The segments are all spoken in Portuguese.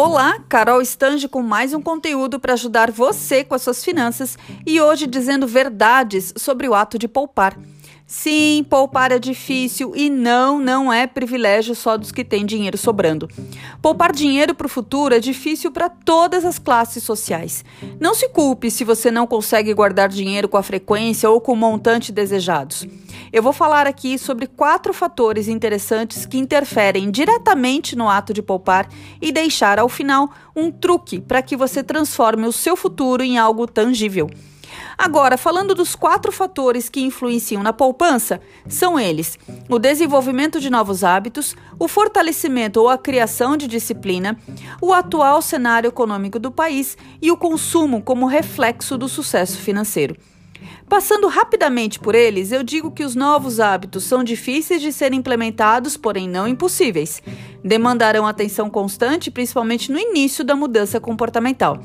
Olá, Carol Stange com mais um conteúdo para ajudar você com as suas finanças e hoje dizendo verdades sobre o ato de poupar. Sim, poupar é difícil e não, não é privilégio só dos que têm dinheiro sobrando. Poupar dinheiro para o futuro é difícil para todas as classes sociais. Não se culpe se você não consegue guardar dinheiro com a frequência ou com o montante desejados. Eu vou falar aqui sobre quatro fatores interessantes que interferem diretamente no ato de poupar e deixar ao final um truque para que você transforme o seu futuro em algo tangível. Agora, falando dos quatro fatores que influenciam na poupança, são eles: o desenvolvimento de novos hábitos, o fortalecimento ou a criação de disciplina, o atual cenário econômico do país e o consumo como reflexo do sucesso financeiro. Passando rapidamente por eles, eu digo que os novos hábitos são difíceis de serem implementados, porém não impossíveis. Demandarão atenção constante, principalmente no início da mudança comportamental.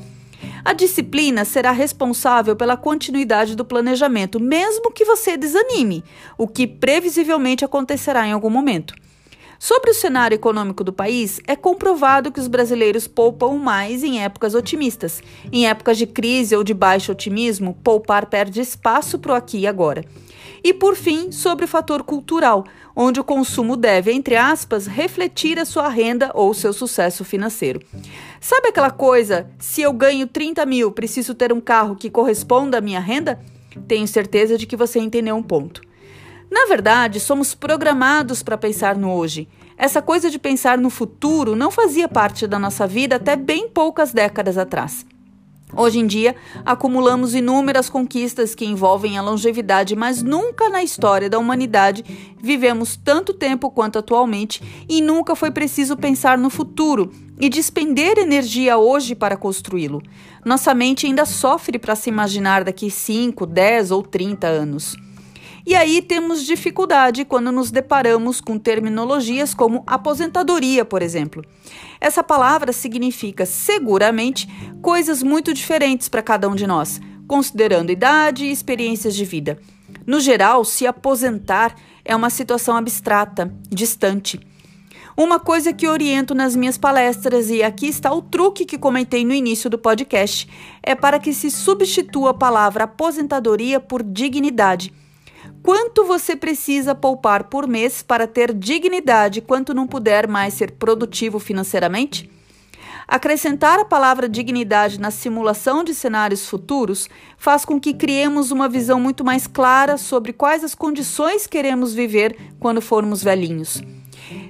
A disciplina será responsável pela continuidade do planejamento, mesmo que você desanime, o que previsivelmente acontecerá em algum momento. Sobre o cenário econômico do país, é comprovado que os brasileiros poupam mais em épocas otimistas. Em épocas de crise ou de baixo otimismo, poupar perde espaço para o aqui e agora. E por fim, sobre o fator cultural, onde o consumo deve, entre aspas, refletir a sua renda ou seu sucesso financeiro. Sabe aquela coisa, se eu ganho 30 mil, preciso ter um carro que corresponda à minha renda? Tenho certeza de que você entendeu um ponto. Na verdade, somos programados para pensar no hoje. Essa coisa de pensar no futuro não fazia parte da nossa vida até bem poucas décadas atrás. Hoje em dia, acumulamos inúmeras conquistas que envolvem a longevidade, mas nunca na história da humanidade vivemos tanto tempo quanto atualmente e nunca foi preciso pensar no futuro e despender energia hoje para construí-lo. Nossa mente ainda sofre para se imaginar daqui 5, 10 ou 30 anos. E aí temos dificuldade quando nos deparamos com terminologias como aposentadoria, por exemplo. Essa palavra significa seguramente coisas muito diferentes para cada um de nós, considerando idade e experiências de vida. No geral, se aposentar é uma situação abstrata, distante. Uma coisa que oriento nas minhas palestras, e aqui está o truque que comentei no início do podcast, é para que se substitua a palavra aposentadoria por dignidade Quanto você precisa poupar por mês para ter dignidade quando não puder mais ser produtivo financeiramente? Acrescentar a palavra dignidade na simulação de cenários futuros faz com que criemos uma visão muito mais clara sobre quais as condições queremos viver quando formos velhinhos.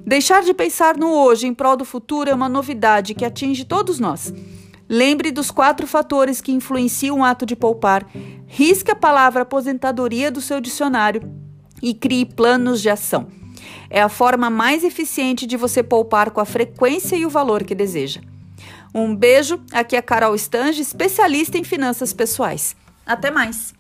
Deixar de pensar no hoje em prol do futuro é uma novidade que atinge todos nós. Lembre dos quatro fatores que influenciam o ato de poupar. Risque a palavra aposentadoria do seu dicionário e crie planos de ação. É a forma mais eficiente de você poupar com a frequência e o valor que deseja. Um beijo, aqui é a Carol Stange, especialista em finanças pessoais. Até mais!